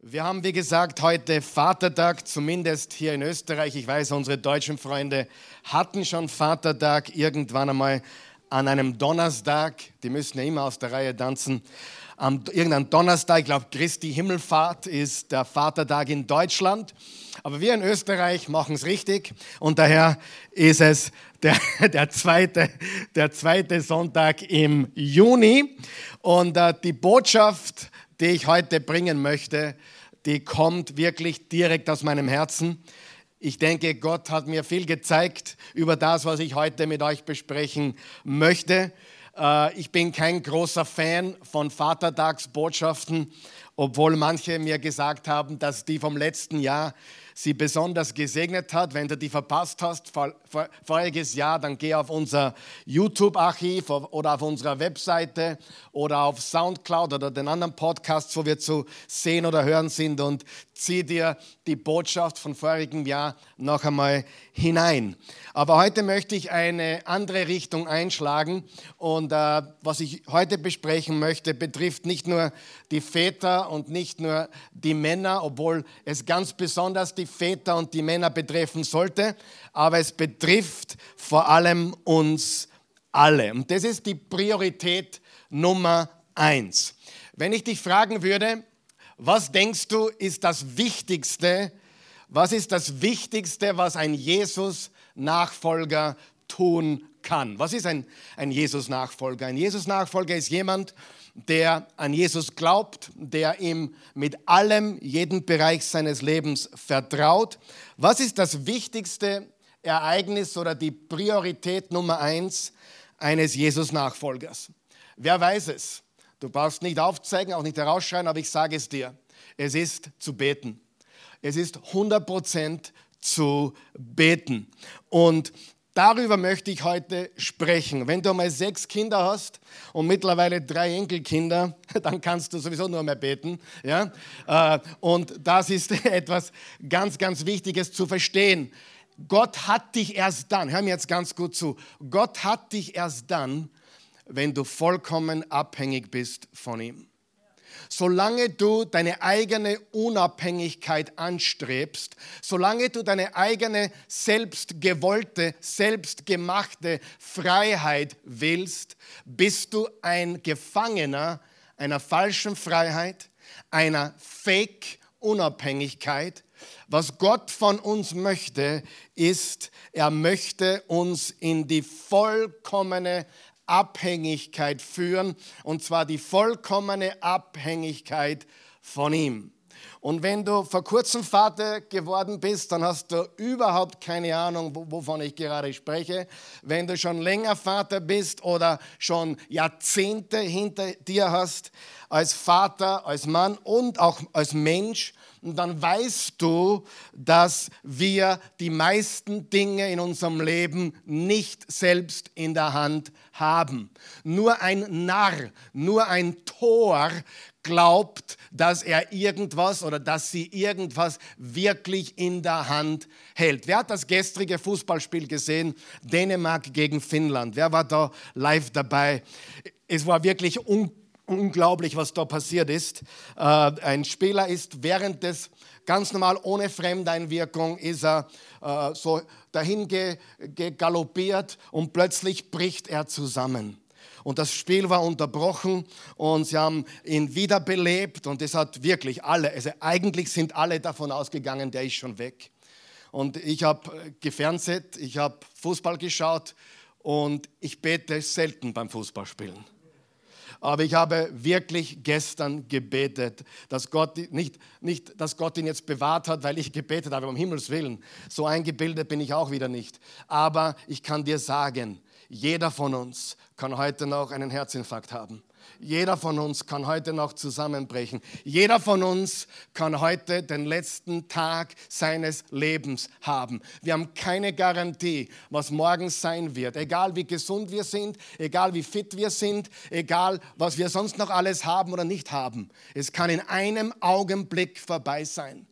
Wir haben, wie gesagt, heute Vatertag, zumindest hier in Österreich. Ich weiß, unsere deutschen Freunde hatten schon Vatertag irgendwann einmal an einem Donnerstag. Die müssen ja immer aus der Reihe tanzen. Am irgendeinem Donnerstag, ich glaube, Christi Himmelfahrt ist der Vatertag in Deutschland. Aber wir in Österreich machen es richtig und daher ist es der, der, zweite, der zweite Sonntag im Juni. Und äh, die Botschaft, die ich heute bringen möchte, die kommt wirklich direkt aus meinem Herzen. Ich denke, Gott hat mir viel gezeigt über das, was ich heute mit euch besprechen möchte. Äh, ich bin kein großer Fan von Vatertagsbotschaften, obwohl manche mir gesagt haben, dass die vom letzten Jahr sie besonders gesegnet hat. Wenn du die verpasst hast, voriges Jahr, dann geh auf unser YouTube-Archiv oder auf unserer Webseite oder auf Soundcloud oder den anderen Podcasts, wo wir zu sehen oder hören sind und zieh dir die Botschaft von vorigem Jahr noch einmal hinein. Aber heute möchte ich eine andere Richtung einschlagen und äh, was ich heute besprechen möchte, betrifft nicht nur die Väter und nicht nur die Männer, obwohl es ganz besonders die Väter und die Männer betreffen sollte, aber es betrifft vor allem uns alle. Und das ist die Priorität Nummer eins. Wenn ich dich fragen würde, was denkst du ist das Wichtigste, was ist das Wichtigste, was ein Jesus-Nachfolger tun kann? Was ist ein, ein Jesus-Nachfolger? Ein Jesus-Nachfolger ist jemand, der an Jesus glaubt, der ihm mit allem, jeden Bereich seines Lebens vertraut. Was ist das wichtigste Ereignis oder die Priorität Nummer eins eines Jesus-Nachfolgers? Wer weiß es? Du brauchst nicht aufzeigen, auch nicht herausschreien, aber ich sage es dir. Es ist zu beten. Es ist 100% zu beten. Und Darüber möchte ich heute sprechen. Wenn du mal sechs Kinder hast und mittlerweile drei Enkelkinder, dann kannst du sowieso nur mehr beten. Ja? Äh, und das ist etwas ganz, ganz Wichtiges zu verstehen. Gott hat dich erst dann, hör mir jetzt ganz gut zu, Gott hat dich erst dann, wenn du vollkommen abhängig bist von ihm. Solange du deine eigene Unabhängigkeit anstrebst, solange du deine eigene selbstgewollte, selbstgemachte Freiheit willst, bist du ein Gefangener einer falschen Freiheit, einer Fake-Unabhängigkeit. Was Gott von uns möchte, ist, er möchte uns in die vollkommene Abhängigkeit führen, und zwar die vollkommene Abhängigkeit von ihm. Und wenn du vor kurzem Vater geworden bist, dann hast du überhaupt keine Ahnung, wovon ich gerade spreche. Wenn du schon länger Vater bist oder schon Jahrzehnte hinter dir hast, als Vater, als Mann und auch als Mensch, dann weißt du, dass wir die meisten Dinge in unserem Leben nicht selbst in der Hand haben. Nur ein Narr, nur ein Tor glaubt, dass er irgendwas oder dass sie irgendwas wirklich in der Hand hält. Wer hat das gestrige Fußballspiel gesehen? Dänemark gegen Finnland. Wer war da live dabei? Es war wirklich unglaublich unglaublich, was da passiert ist. Äh, ein Spieler ist während des ganz normal ohne Fremdeinwirkung ist er äh, so dahin galoppiert und plötzlich bricht er zusammen. Und das Spiel war unterbrochen und sie haben ihn wiederbelebt und es hat wirklich alle, also eigentlich sind alle davon ausgegangen, der ist schon weg. Und ich habe gefernseht, ich habe Fußball geschaut und ich bete selten beim Fußballspielen. Aber ich habe wirklich gestern gebetet, dass Gott nicht, nicht, dass Gott ihn jetzt bewahrt hat, weil ich gebetet habe, um Himmels Willen. So eingebildet bin ich auch wieder nicht. Aber ich kann dir sagen, jeder von uns kann heute noch einen Herzinfarkt haben. Jeder von uns kann heute noch zusammenbrechen. Jeder von uns kann heute den letzten Tag seines Lebens haben. Wir haben keine Garantie, was morgen sein wird. Egal wie gesund wir sind, egal wie fit wir sind, egal was wir sonst noch alles haben oder nicht haben. Es kann in einem Augenblick vorbei sein.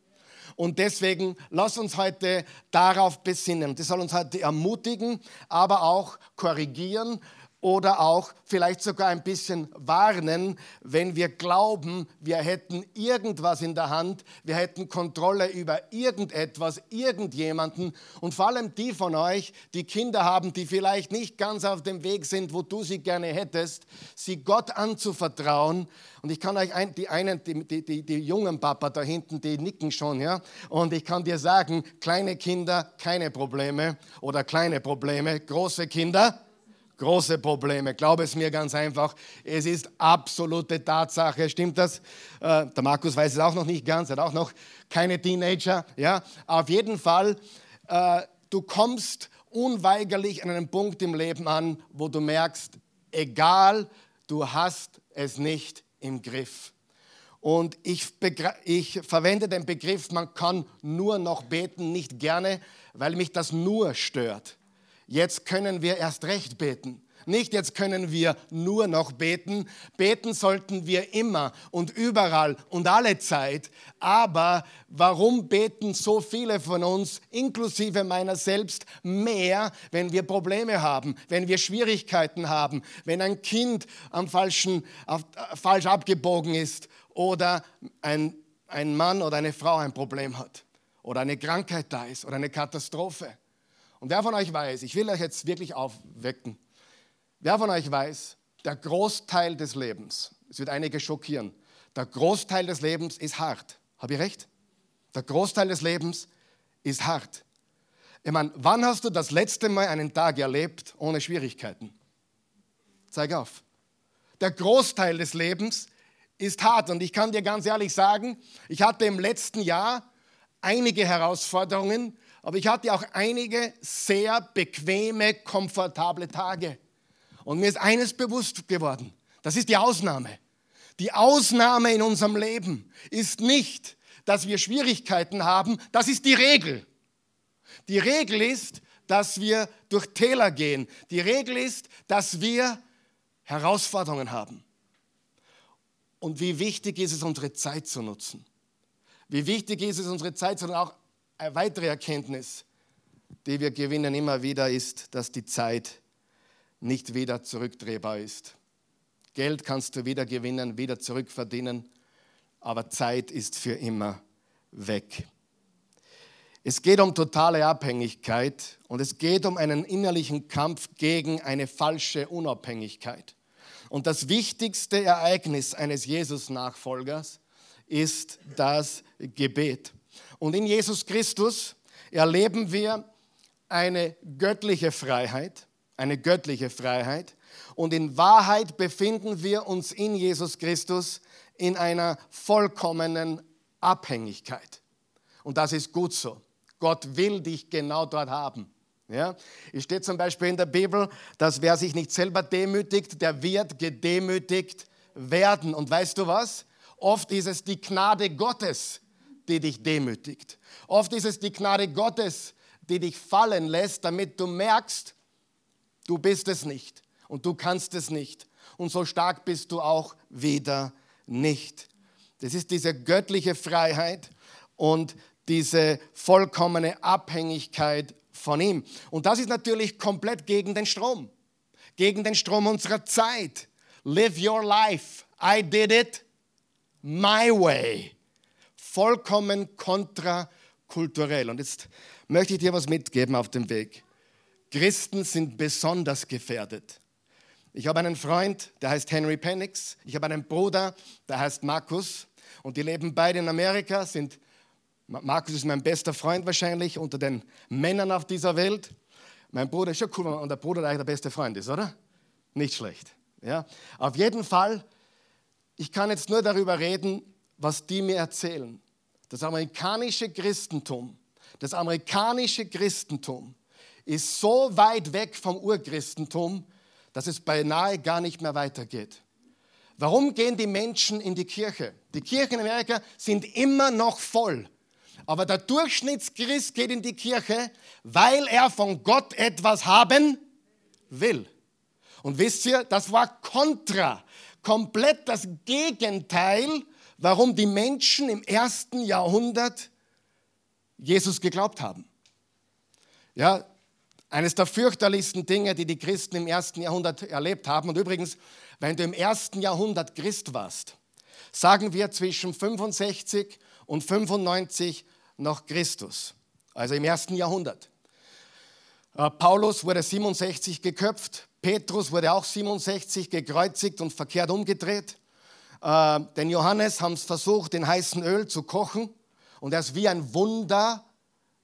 Und deswegen lass uns heute darauf besinnen. Das soll uns heute ermutigen, aber auch korrigieren, oder auch vielleicht sogar ein bisschen warnen, wenn wir glauben, wir hätten irgendwas in der Hand, wir hätten Kontrolle über irgendetwas, irgendjemanden und vor allem die von euch, die Kinder haben, die vielleicht nicht ganz auf dem Weg sind, wo du sie gerne hättest, sie Gott anzuvertrauen. Und ich kann euch ein, die einen, die, die, die, die jungen Papa da hinten, die nicken schon, ja. Und ich kann dir sagen, kleine Kinder keine Probleme oder kleine Probleme, große Kinder große Probleme. Glaube es mir ganz einfach. Es ist absolute Tatsache. Stimmt das? Äh, der Markus weiß es auch noch nicht ganz, hat auch noch keine Teenager. Ja, auf jeden Fall, äh, du kommst unweigerlich an einen Punkt im Leben an, wo du merkst, egal, du hast es nicht im Griff. Und ich, ich verwende den Begriff, man kann nur noch beten, nicht gerne, weil mich das nur stört. Jetzt können wir erst recht beten. Nicht jetzt können wir nur noch beten. Beten sollten wir immer und überall und alle Zeit. Aber warum beten so viele von uns, inklusive meiner selbst, mehr, wenn wir Probleme haben, wenn wir Schwierigkeiten haben, wenn ein Kind am falschen, auf, äh, falsch abgebogen ist oder ein, ein Mann oder eine Frau ein Problem hat oder eine Krankheit da ist oder eine Katastrophe? Und wer von euch weiß, ich will euch jetzt wirklich aufwecken, wer von euch weiß, der Großteil des Lebens, es wird einige schockieren, der Großteil des Lebens ist hart. Habe ich recht? Der Großteil des Lebens ist hart. Ich meine, wann hast du das letzte Mal einen Tag erlebt ohne Schwierigkeiten? Zeig auf. Der Großteil des Lebens ist hart. Und ich kann dir ganz ehrlich sagen, ich hatte im letzten Jahr einige Herausforderungen, aber ich hatte auch einige sehr bequeme, komfortable Tage. Und mir ist eines bewusst geworden. Das ist die Ausnahme. Die Ausnahme in unserem Leben ist nicht, dass wir Schwierigkeiten haben. Das ist die Regel. Die Regel ist, dass wir durch Täler gehen. Die Regel ist, dass wir Herausforderungen haben. Und wie wichtig ist es, unsere Zeit zu nutzen? Wie wichtig ist es, unsere Zeit zu nutzen, auch eine weitere Erkenntnis, die wir gewinnen immer wieder, ist, dass die Zeit nicht wieder zurückdrehbar ist. Geld kannst du wieder gewinnen, wieder zurückverdienen, aber Zeit ist für immer weg. Es geht um totale Abhängigkeit und es geht um einen innerlichen Kampf gegen eine falsche Unabhängigkeit. Und das wichtigste Ereignis eines Jesus-Nachfolgers ist das Gebet. Und in Jesus Christus erleben wir eine göttliche Freiheit, eine göttliche Freiheit. Und in Wahrheit befinden wir uns in Jesus Christus in einer vollkommenen Abhängigkeit. Und das ist gut so. Gott will dich genau dort haben. Ja? Es steht zum Beispiel in der Bibel, dass wer sich nicht selber demütigt, der wird gedemütigt werden. Und weißt du was? Oft ist es die Gnade Gottes, die dich demütigt. Oft ist es die Gnade Gottes, die dich fallen lässt, damit du merkst, du bist es nicht und du kannst es nicht. Und so stark bist du auch wieder nicht. Das ist diese göttliche Freiheit und diese vollkommene Abhängigkeit von ihm. Und das ist natürlich komplett gegen den Strom, gegen den Strom unserer Zeit. Live your life. I did it my way vollkommen kontrakulturell. Und jetzt möchte ich dir was mitgeben auf dem Weg. Christen sind besonders gefährdet. Ich habe einen Freund, der heißt Henry Penix. Ich habe einen Bruder, der heißt Markus. Und die leben beide in Amerika. Sind, Markus ist mein bester Freund wahrscheinlich unter den Männern auf dieser Welt. Mein Bruder ist schon cool, wenn der Bruder eigentlich der beste Freund ist, oder? Nicht schlecht. Ja? Auf jeden Fall, ich kann jetzt nur darüber reden, was die mir erzählen. Das amerikanische Christentum, das amerikanische Christentum ist so weit weg vom Urchristentum, dass es beinahe gar nicht mehr weitergeht. Warum gehen die Menschen in die Kirche? Die Kirchen in Amerika sind immer noch voll. Aber der Durchschnittschrist geht in die Kirche, weil er von Gott etwas haben will. Und wisst ihr, das war kontra, komplett das Gegenteil warum die Menschen im ersten Jahrhundert Jesus geglaubt haben. Ja, Eines der fürchterlichsten Dinge, die die Christen im ersten Jahrhundert erlebt haben. Und übrigens, wenn du im ersten Jahrhundert Christ warst, sagen wir zwischen 65 und 95 nach Christus, also im ersten Jahrhundert. Äh, Paulus wurde 67 geköpft, Petrus wurde auch 67 gekreuzigt und verkehrt umgedreht. Äh, den Johannes haben es versucht, in heißem Öl zu kochen und er ist wie ein Wunder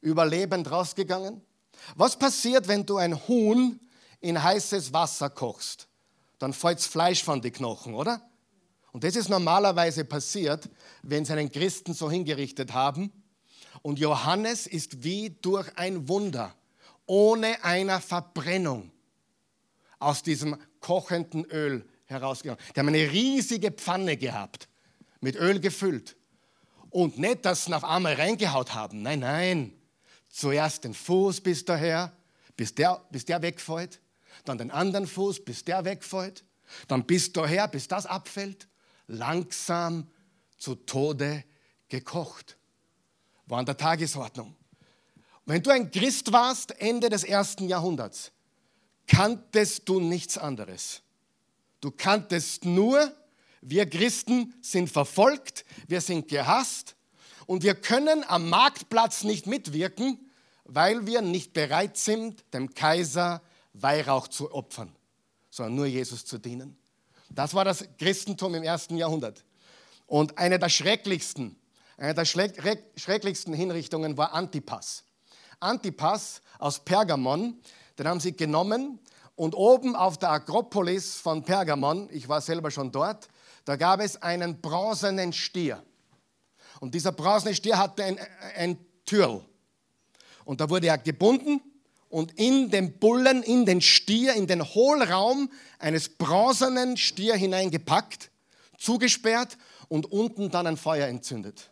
überlebend rausgegangen. Was passiert, wenn du ein Huhn in heißes Wasser kochst? Dann fällt Fleisch von den Knochen, oder? Und das ist normalerweise passiert, wenn sie einen Christen so hingerichtet haben. Und Johannes ist wie durch ein Wunder, ohne einer Verbrennung, aus diesem kochenden Öl herausgegangen. Die haben eine riesige Pfanne gehabt, mit Öl gefüllt. Und nicht, dass sie auf einmal reingehaut haben. Nein, nein. Zuerst den Fuß bis daher, bis der, bis der wegfällt. Dann den anderen Fuß, bis der wegfällt. Dann bis daher, bis das abfällt. Langsam zu Tode gekocht. War an der Tagesordnung. Wenn du ein Christ warst, Ende des ersten Jahrhunderts, kanntest du nichts anderes. Du kanntest nur, wir Christen sind verfolgt, wir sind gehasst und wir können am Marktplatz nicht mitwirken, weil wir nicht bereit sind, dem Kaiser Weihrauch zu opfern, sondern nur Jesus zu dienen. Das war das Christentum im ersten Jahrhundert. Und eine der schrecklichsten, eine der schrecklichsten Hinrichtungen war Antipas. Antipas aus Pergamon, den haben sie genommen und oben auf der Akropolis von Pergamon, ich war selber schon dort, da gab es einen bronzenen Stier. Und dieser bronzene Stier hatte ein, ein Türl. Und da wurde er gebunden und in den Bullen, in den Stier, in den Hohlraum eines bronzenen Stier hineingepackt, zugesperrt und unten dann ein Feuer entzündet.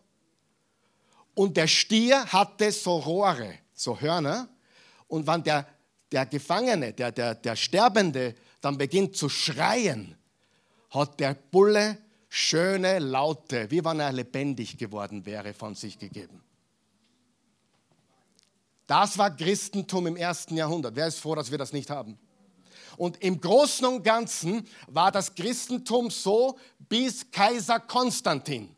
Und der Stier hatte so Rohre, so Hörner. Und wenn der der Gefangene, der, der, der Sterbende dann beginnt zu schreien, hat der Bulle schöne Laute, wie wenn er lebendig geworden wäre, von sich gegeben. Das war Christentum im ersten Jahrhundert. Wer ist froh, dass wir das nicht haben? Und im Großen und Ganzen war das Christentum so bis Kaiser Konstantin.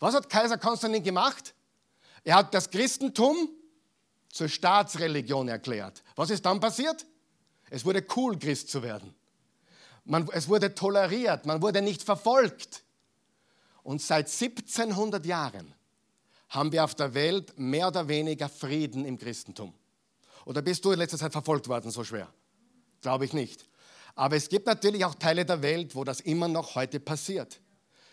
Was hat Kaiser Konstantin gemacht? Er hat das Christentum zur Staatsreligion erklärt. Was ist dann passiert? Es wurde cool, Christ zu werden. Man, es wurde toleriert, man wurde nicht verfolgt. Und seit 1700 Jahren haben wir auf der Welt mehr oder weniger Frieden im Christentum. Oder bist du in letzter Zeit verfolgt worden so schwer? Glaube ich nicht. Aber es gibt natürlich auch Teile der Welt, wo das immer noch heute passiert.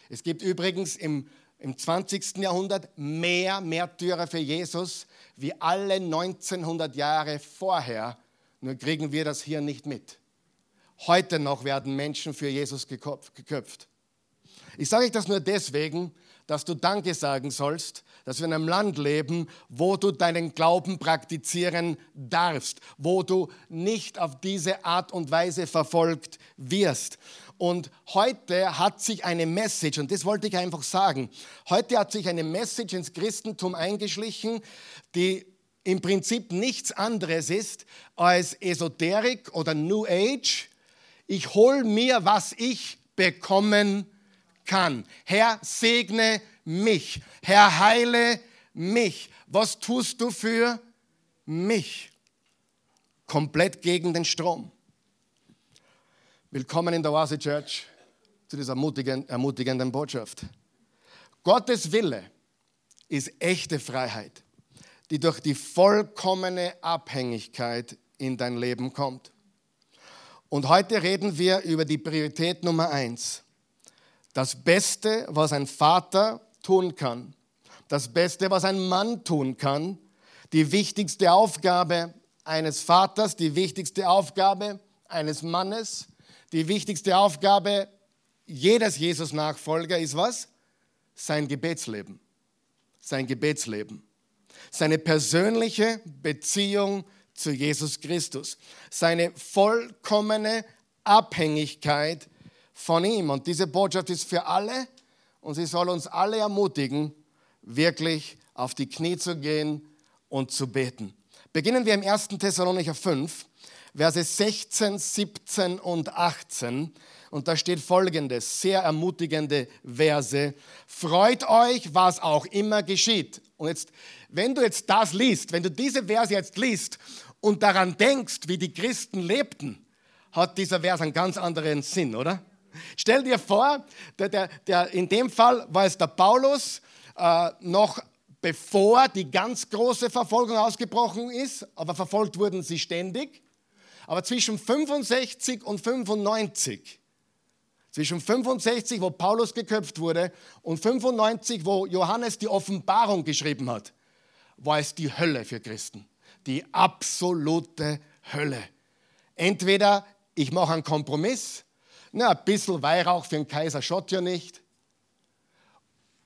Es gibt übrigens im im 20. Jahrhundert mehr Märtyrer für Jesus wie alle 1900 Jahre vorher. Nur kriegen wir das hier nicht mit. Heute noch werden Menschen für Jesus geköpft. Ich sage euch das nur deswegen, dass du Danke sagen sollst, dass wir in einem Land leben, wo du deinen Glauben praktizieren darfst, wo du nicht auf diese Art und Weise verfolgt wirst. Und heute hat sich eine Message, und das wollte ich einfach sagen, heute hat sich eine Message ins Christentum eingeschlichen, die im Prinzip nichts anderes ist als Esoterik oder New Age. Ich hole mir, was ich bekommen kann. Herr, segne mich. Herr, heile mich. Was tust du für mich? Komplett gegen den Strom. Willkommen in der Oase Church zu dieser ermutigenden Botschaft. Gottes Wille ist echte Freiheit, die durch die vollkommene Abhängigkeit in dein Leben kommt. Und heute reden wir über die Priorität Nummer eins. Das Beste, was ein Vater tun kann, das Beste, was ein Mann tun kann, die wichtigste Aufgabe eines Vaters, die wichtigste Aufgabe eines Mannes, die wichtigste Aufgabe jedes Jesus-Nachfolger ist was? Sein Gebetsleben. Sein Gebetsleben. Seine persönliche Beziehung zu Jesus Christus. Seine vollkommene Abhängigkeit von ihm. Und diese Botschaft ist für alle und sie soll uns alle ermutigen, wirklich auf die Knie zu gehen und zu beten. Beginnen wir im 1. Thessalonicher 5, Verse 16, 17 und 18. Und da steht folgendes, sehr ermutigende Verse. Freut euch, was auch immer geschieht. Und jetzt, wenn du jetzt das liest, wenn du diese Verse jetzt liest und daran denkst, wie die Christen lebten, hat dieser Vers einen ganz anderen Sinn, oder? Stell dir vor, der, der, der, in dem Fall war es der Paulus, äh, noch bevor die ganz große Verfolgung ausgebrochen ist, aber verfolgt wurden sie ständig. Aber zwischen 65 und 95, zwischen 65, wo Paulus geköpft wurde, und 95, wo Johannes die Offenbarung geschrieben hat, war es die Hölle für Christen. Die absolute Hölle. Entweder ich mache einen Kompromiss, na, ein bisschen Weihrauch für den Kaiser schaut ja nicht,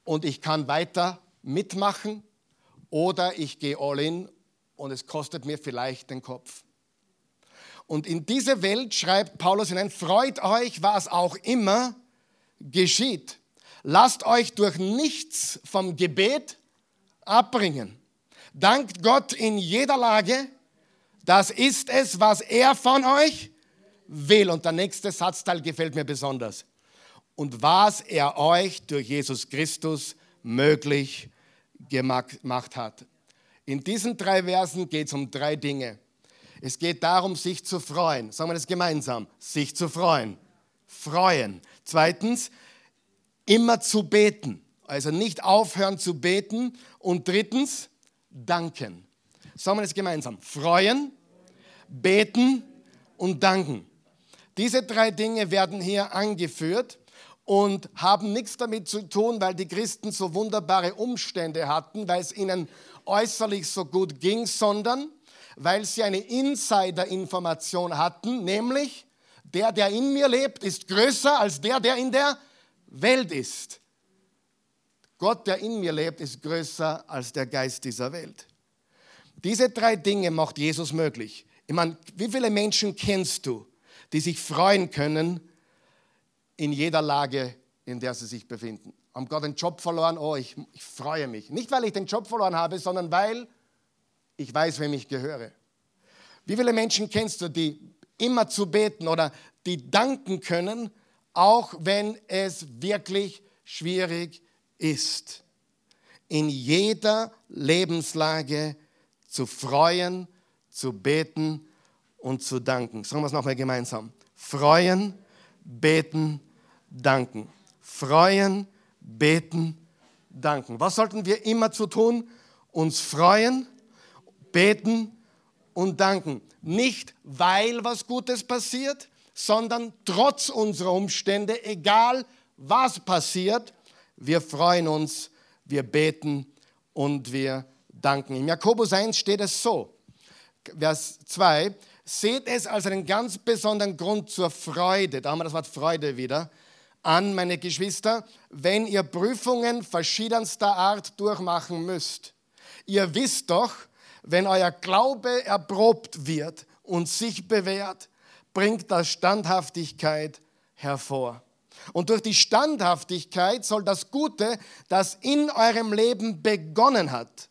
und ich kann weiter mitmachen, oder ich gehe all in und es kostet mir vielleicht den Kopf. Und in diese Welt schreibt Paulus hinein, freut euch, was auch immer geschieht. Lasst euch durch nichts vom Gebet abbringen. Dankt Gott in jeder Lage. Das ist es, was er von euch will. Und der nächste Satzteil gefällt mir besonders. Und was er euch durch Jesus Christus möglich gemacht hat. In diesen drei Versen geht es um drei Dinge. Es geht darum, sich zu freuen. Sagen wir das gemeinsam. Sich zu freuen. Freuen. Zweitens, immer zu beten. Also nicht aufhören zu beten. Und drittens, danken. Sagen wir das gemeinsam. Freuen, beten und danken. Diese drei Dinge werden hier angeführt und haben nichts damit zu tun, weil die Christen so wunderbare Umstände hatten, weil es ihnen äußerlich so gut ging, sondern weil sie eine Insider-Information hatten, nämlich der, der in mir lebt, ist größer als der, der in der Welt ist. Gott, der in mir lebt, ist größer als der Geist dieser Welt. Diese drei Dinge macht Jesus möglich. Ich meine, wie viele Menschen kennst du, die sich freuen können in jeder Lage, in der sie sich befinden? Haben gerade einen Job verloren? Oh, ich, ich freue mich. Nicht, weil ich den Job verloren habe, sondern weil ich weiß, wem ich gehöre. Wie viele Menschen kennst du, die immer zu beten oder die danken können, auch wenn es wirklich schwierig ist? In jeder Lebenslage zu freuen, zu beten und zu danken. Sagen wir es nochmal gemeinsam. Freuen, beten, danken. Freuen, beten, danken. Was sollten wir immer zu tun? Uns freuen, beten und danken. Nicht weil was Gutes passiert, sondern trotz unserer Umstände, egal was passiert, wir freuen uns, wir beten und wir danken. Im Jakobus 1 steht es so, Vers 2, seht es als einen ganz besonderen Grund zur Freude, da haben wir das Wort Freude wieder, an, meine Geschwister, wenn ihr Prüfungen verschiedenster Art durchmachen müsst. Ihr wisst doch, wenn euer Glaube erprobt wird und sich bewährt, bringt das Standhaftigkeit hervor. Und durch die Standhaftigkeit soll das Gute, das in eurem Leben begonnen hat,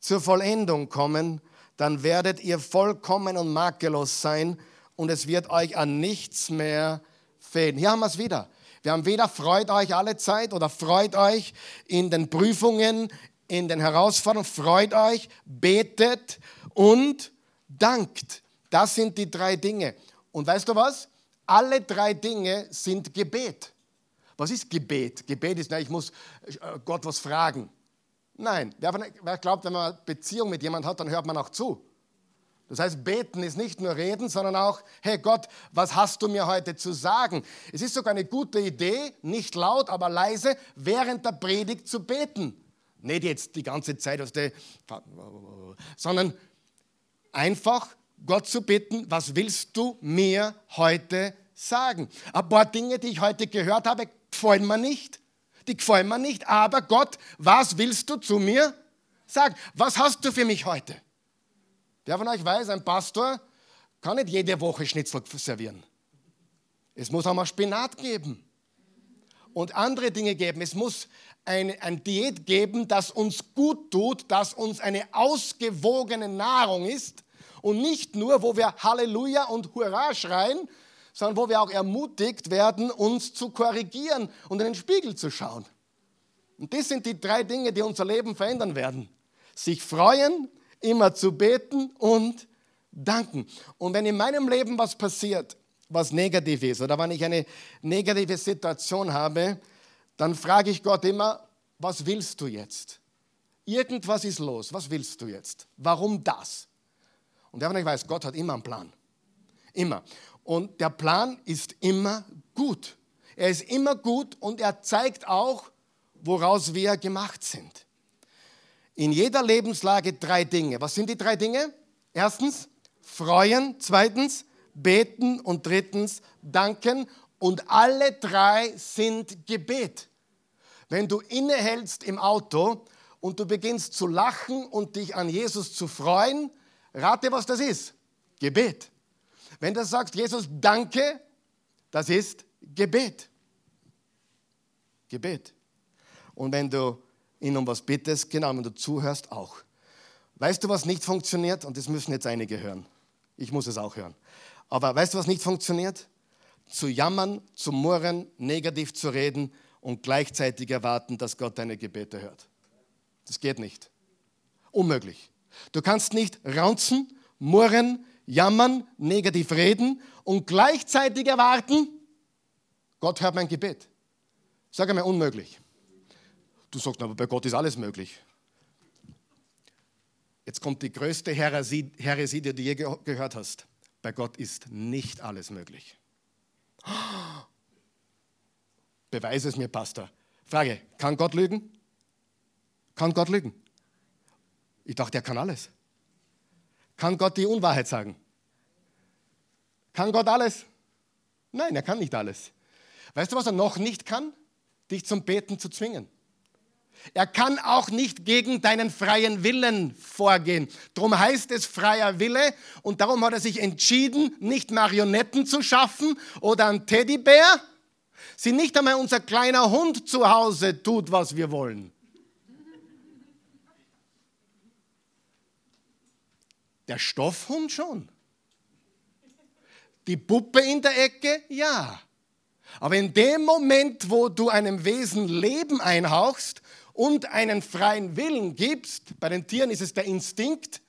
zur Vollendung kommen. Dann werdet ihr vollkommen und makellos sein und es wird euch an nichts mehr fehlen. Hier haben wir es wieder. Wir haben weder freut euch alle Zeit oder freut euch in den Prüfungen, in den Herausforderungen, freut euch, betet und dankt. Das sind die drei Dinge. Und weißt du was? Alle drei Dinge sind Gebet. Was ist Gebet? Gebet ist, na, ich muss äh, Gott was fragen. Nein, wer glaubt, wenn man Beziehung mit jemandem hat, dann hört man auch zu. Das heißt, beten ist nicht nur reden, sondern auch, hey Gott, was hast du mir heute zu sagen? Es ist sogar eine gute Idee, nicht laut, aber leise, während der Predigt zu beten. Nicht jetzt die ganze Zeit, aus der, sondern einfach Gott zu bitten, was willst du mir heute sagen? Ein paar Dinge, die ich heute gehört habe, gefallen mir nicht. Die gefallen mir nicht, aber Gott, was willst du zu mir sagen? Was hast du für mich heute? Wer von euch weiß, ein Pastor kann nicht jede Woche Schnitzel servieren. Es muss auch mal Spinat geben und andere Dinge geben. Es muss eine, ein Diät geben, das uns gut tut, das uns eine ausgewogene Nahrung ist und nicht nur, wo wir Halleluja und Hurra schreien, sondern wo wir auch ermutigt werden, uns zu korrigieren und in den Spiegel zu schauen. Und das sind die drei Dinge, die unser Leben verändern werden. Sich freuen, immer zu beten und danken. Und wenn in meinem Leben was passiert, was negativ ist, oder wenn ich eine negative Situation habe, dann frage ich Gott immer, was willst du jetzt? Irgendwas ist los, was willst du jetzt? Warum das? Und der, ich weiß, Gott hat immer einen Plan. Immer. Und der Plan ist immer gut. Er ist immer gut und er zeigt auch, woraus wir gemacht sind. In jeder Lebenslage drei Dinge. Was sind die drei Dinge? Erstens, freuen. Zweitens, beten. Und drittens, danken. Und alle drei sind Gebet. Wenn du innehältst im Auto und du beginnst zu lachen und dich an Jesus zu freuen, rate, was das ist. Gebet. Wenn du sagst, Jesus, danke, das ist Gebet. Gebet. Und wenn du ihn um was bittest, genau, wenn du zuhörst, auch. Weißt du, was nicht funktioniert? Und das müssen jetzt einige hören. Ich muss es auch hören. Aber weißt du, was nicht funktioniert? Zu jammern, zu murren, negativ zu reden und gleichzeitig erwarten, dass Gott deine Gebete hört. Das geht nicht. Unmöglich. Du kannst nicht raunzen, murren, jammern, negativ reden und gleichzeitig erwarten, Gott hört mein Gebet. Sag einmal, unmöglich. Du sagst, aber bei Gott ist alles möglich. Jetzt kommt die größte Heresie, Heresie die du je gehört hast. Bei Gott ist nicht alles möglich. Beweise es mir, Pastor. Frage, kann Gott lügen? Kann Gott lügen? Ich dachte, er kann alles. Kann Gott die Unwahrheit sagen? Kann Gott alles? Nein, er kann nicht alles. Weißt du, was er noch nicht kann? Dich zum Beten zu zwingen. Er kann auch nicht gegen deinen freien Willen vorgehen. Darum heißt es freier Wille und darum hat er sich entschieden, nicht Marionetten zu schaffen oder einen Teddybär. Sie nicht einmal unser kleiner Hund zu Hause tut, was wir wollen. Der Stoffhund schon. Die Puppe in der Ecke, ja. Aber in dem Moment, wo du einem Wesen Leben einhauchst und einen freien Willen gibst, bei den Tieren ist es der Instinkt,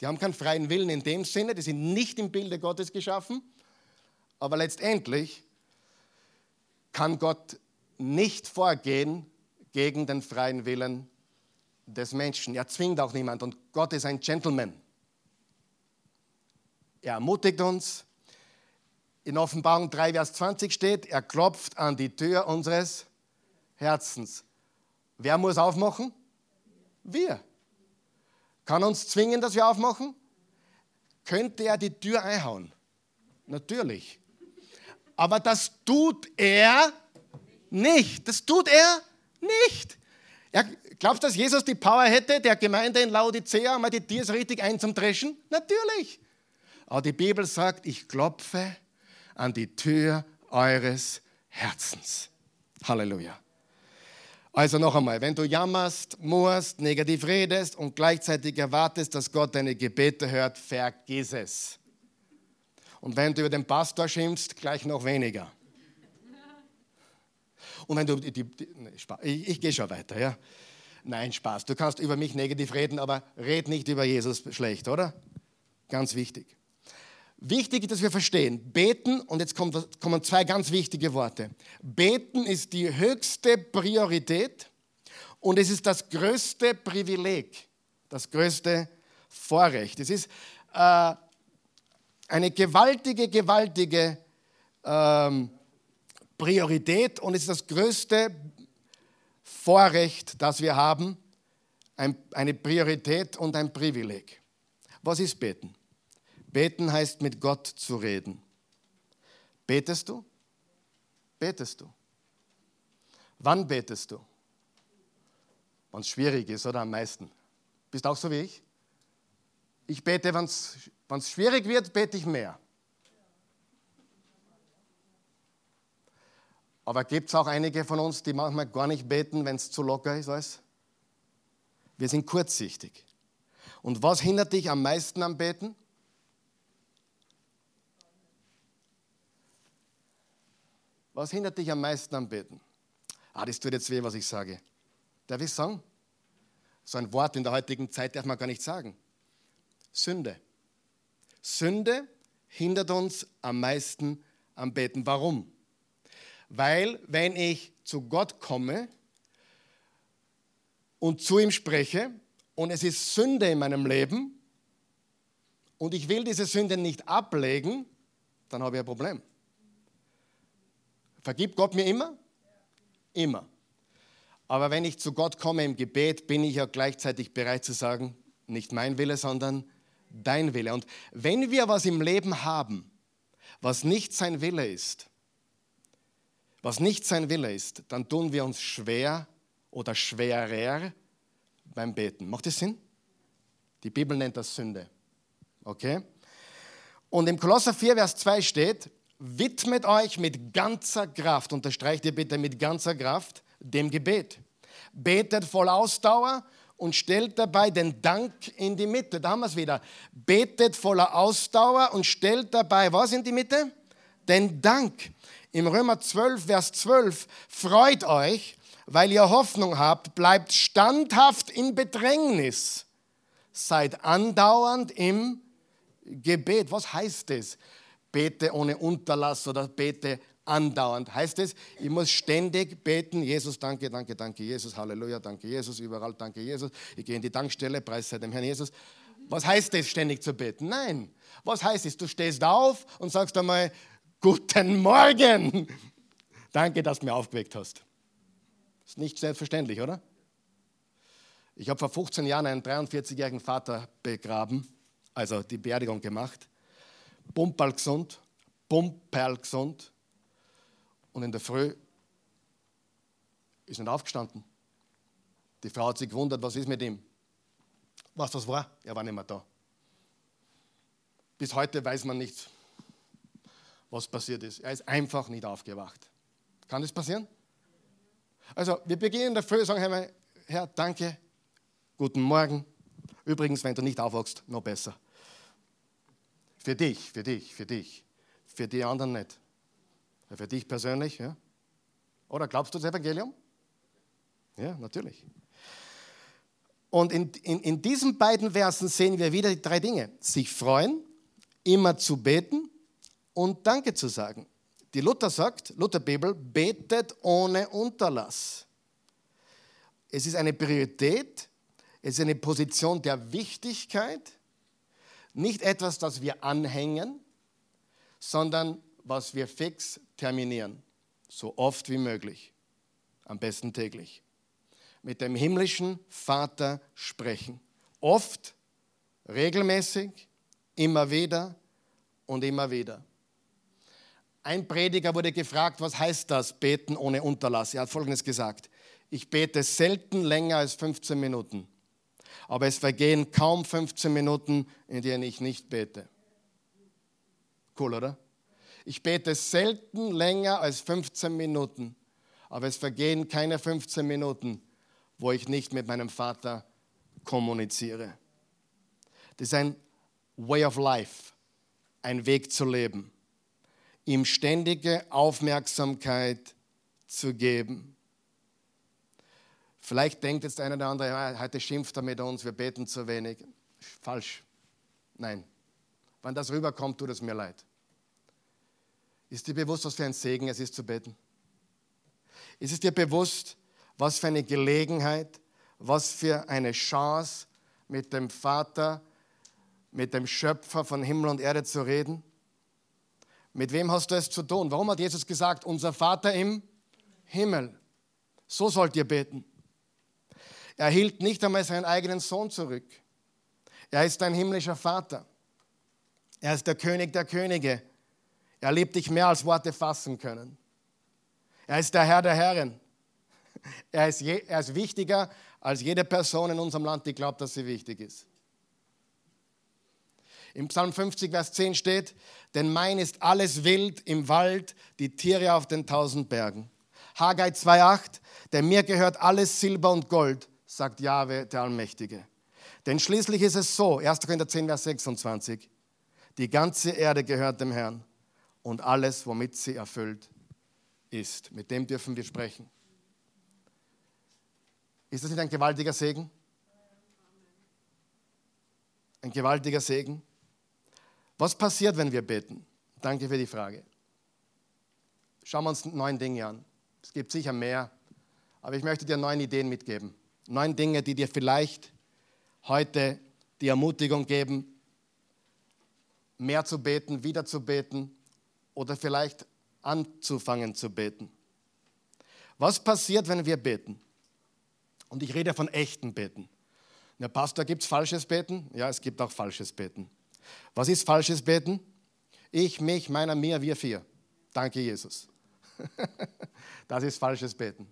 die haben keinen freien Willen in dem Sinne, die sind nicht im Bilde Gottes geschaffen, aber letztendlich kann Gott nicht vorgehen gegen den freien Willen des Menschen. Er zwingt auch niemand und Gott ist ein Gentleman. Er ermutigt uns. In Offenbarung 3, Vers 20 steht, er klopft an die Tür unseres Herzens. Wer muss aufmachen? Wir. Kann uns zwingen, dass wir aufmachen? Könnte er die Tür einhauen? Natürlich. Aber das tut er nicht. Das tut er nicht. Er, glaubst dass Jesus die Power hätte, der Gemeinde in Laodicea mal die Tiere richtig einzudreschen? Natürlich. Aber die Bibel sagt, ich klopfe an die Tür eures Herzens. Halleluja. Also noch einmal, wenn du jammerst, murrst, negativ redest und gleichzeitig erwartest, dass Gott deine Gebete hört, vergiss es. Und wenn du über den Pastor schimpfst, gleich noch weniger. Und wenn du die, die, ich, ich gehe schon weiter, ja. Nein, Spaß. Du kannst über mich negativ reden, aber red nicht über Jesus schlecht, oder? Ganz wichtig. Wichtig ist, dass wir verstehen, beten, und jetzt kommen zwei ganz wichtige Worte. Beten ist die höchste Priorität und es ist das größte Privileg, das größte Vorrecht. Es ist äh, eine gewaltige, gewaltige ähm, Priorität und es ist das größte Vorrecht, das wir haben, ein, eine Priorität und ein Privileg. Was ist Beten? Beten heißt mit Gott zu reden. Betest du? Betest du? Wann betest du? Wenn es schwierig ist oder am meisten. Bist auch so wie ich? Ich bete, wenn es schwierig wird, bete ich mehr. Aber gibt es auch einige von uns, die manchmal gar nicht beten, wenn es zu locker ist, weißt? Wir sind kurzsichtig. Und was hindert dich am meisten am Beten? Was hindert dich am meisten am Beten? Ah, das tut jetzt weh, was ich sage. Darf ich sagen? So ein Wort in der heutigen Zeit darf man gar nicht sagen. Sünde. Sünde hindert uns am meisten am Beten. Warum? Weil wenn ich zu Gott komme und zu ihm spreche und es ist Sünde in meinem Leben und ich will diese Sünde nicht ablegen, dann habe ich ein Problem. Vergibt Gott mir immer? Immer. Aber wenn ich zu Gott komme im Gebet, bin ich ja gleichzeitig bereit zu sagen, nicht mein Wille, sondern dein Wille. Und wenn wir was im Leben haben, was nicht sein Wille ist, was nicht sein Wille ist, dann tun wir uns schwer oder schwerer beim Beten. Macht das Sinn? Die Bibel nennt das Sünde. Okay? Und im Kolosser 4, Vers 2 steht, widmet euch mit ganzer Kraft, unterstreicht ihr bitte mit ganzer Kraft, dem Gebet. Betet voll Ausdauer und stellt dabei den Dank in die Mitte. Da haben wir es wieder. Betet voller Ausdauer und stellt dabei was in die Mitte? Den Dank. Im Römer 12, Vers 12, freut euch, weil ihr Hoffnung habt, bleibt standhaft in Bedrängnis, seid andauernd im Gebet. Was heißt das? Bete ohne Unterlass oder bete andauernd. Heißt es, ich muss ständig beten, Jesus, danke, danke, danke, Jesus, Halleluja, danke, Jesus, überall, danke, Jesus. Ich gehe in die Tankstelle, preis sei dem Herrn Jesus. Was heißt es, ständig zu beten? Nein. Was heißt es? Du stehst auf und sagst einmal, guten Morgen. Danke, dass du mir aufgeweckt hast. Ist nicht selbstverständlich, oder? Ich habe vor 15 Jahren einen 43-jährigen Vater begraben, also die Beerdigung gemacht. Pumperl gesund, Pumperl gesund. Und in der Früh ist nicht aufgestanden. Die Frau hat sich gewundert, was ist mit ihm? Was das war? Er war nicht mehr da. Bis heute weiß man nicht, was passiert ist. Er ist einfach nicht aufgewacht. Kann das passieren? Also, wir beginnen in der Früh und sagen, Herr, Herr, danke, guten Morgen. Übrigens, wenn du nicht aufwachst, noch besser. Für dich, für dich, für dich. Für die anderen nicht. Für dich persönlich, ja? Oder glaubst du das Evangelium? Ja, natürlich. Und in, in, in diesen beiden Versen sehen wir wieder die drei Dinge. Sich freuen, immer zu beten und Danke zu sagen. Die Luther sagt, Lutherbibel, betet ohne Unterlass. Es ist eine Priorität, es ist eine Position der Wichtigkeit nicht etwas, das wir anhängen, sondern was wir fix terminieren. So oft wie möglich. Am besten täglich. Mit dem himmlischen Vater sprechen. Oft, regelmäßig, immer wieder und immer wieder. Ein Prediger wurde gefragt, was heißt das, beten ohne Unterlass? Er hat Folgendes gesagt. Ich bete selten länger als 15 Minuten aber es vergehen kaum 15 Minuten, in denen ich nicht bete. Cool, oder? Ich bete selten länger als 15 Minuten, aber es vergehen keine 15 Minuten, wo ich nicht mit meinem Vater kommuniziere. Das ist ein Way of Life, ein Weg zu leben, ihm ständige Aufmerksamkeit zu geben. Vielleicht denkt jetzt einer oder andere, ja, heute schimpft er mit uns, wir beten zu wenig. Falsch. Nein. Wenn das rüberkommt, tut es mir leid. Ist dir bewusst, was für ein Segen es ist zu beten? Ist es dir bewusst, was für eine Gelegenheit, was für eine Chance, mit dem Vater, mit dem Schöpfer von Himmel und Erde zu reden? Mit wem hast du es zu tun? Warum hat Jesus gesagt, unser Vater im Himmel? So sollt ihr beten. Er hielt nicht einmal seinen eigenen Sohn zurück. Er ist dein himmlischer Vater. Er ist der König der Könige. Er liebt dich mehr als Worte fassen können. Er ist der Herr der Herren. Er ist, je, er ist wichtiger als jede Person in unserem Land, die glaubt, dass sie wichtig ist. Im Psalm 50, Vers 10 steht, denn mein ist alles wild im Wald, die Tiere auf den tausend Bergen. Haggai 2,8, denn mir gehört alles Silber und Gold, sagt Jahwe, der Allmächtige. Denn schließlich ist es so, 1. Korinther 10, Vers 26, die ganze Erde gehört dem Herrn und alles, womit sie erfüllt ist. Mit dem dürfen wir sprechen. Ist das nicht ein gewaltiger Segen? Ein gewaltiger Segen. Was passiert, wenn wir beten? Danke für die Frage. Schauen wir uns neun Dinge an. Es gibt sicher mehr, aber ich möchte dir neun Ideen mitgeben. Neun Dinge, die dir vielleicht heute die Ermutigung geben, mehr zu beten, wieder zu beten oder vielleicht anzufangen zu beten. Was passiert, wenn wir beten? Und ich rede von echten Beten. Der Pastor, gibt es falsches Beten? Ja, es gibt auch falsches Beten. Was ist falsches Beten? Ich, mich, meiner, mir, wir vier. Danke, Jesus. das ist falsches Beten.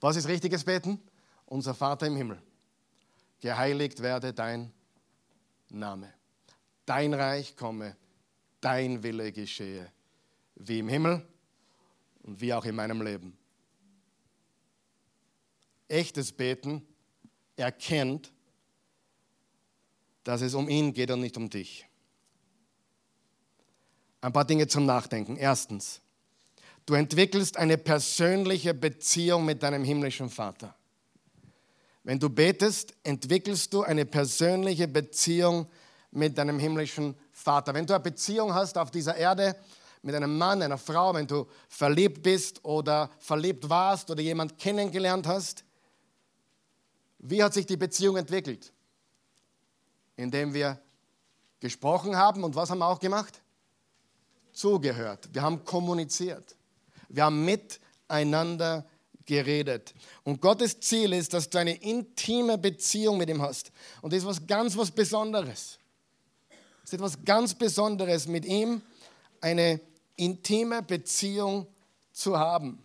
Was ist richtiges Beten? Unser Vater im Himmel. Geheiligt werde dein Name. Dein Reich komme, dein Wille geschehe, wie im Himmel und wie auch in meinem Leben. Echtes Beten erkennt, dass es um ihn geht und nicht um dich. Ein paar Dinge zum Nachdenken. Erstens, du entwickelst eine persönliche Beziehung mit deinem himmlischen Vater. Wenn du betest, entwickelst du eine persönliche Beziehung mit deinem himmlischen Vater. Wenn du eine Beziehung hast auf dieser Erde mit einem Mann, einer Frau, wenn du verliebt bist oder verliebt warst oder jemand kennengelernt hast, wie hat sich die Beziehung entwickelt? Indem wir gesprochen haben und was haben wir auch gemacht? Zugehört. Wir haben kommuniziert. Wir haben miteinander geredet. Und Gottes Ziel ist, dass du eine intime Beziehung mit ihm hast. Und das ist was ganz was Besonderes. Es ist etwas ganz Besonderes, mit ihm eine intime Beziehung zu haben.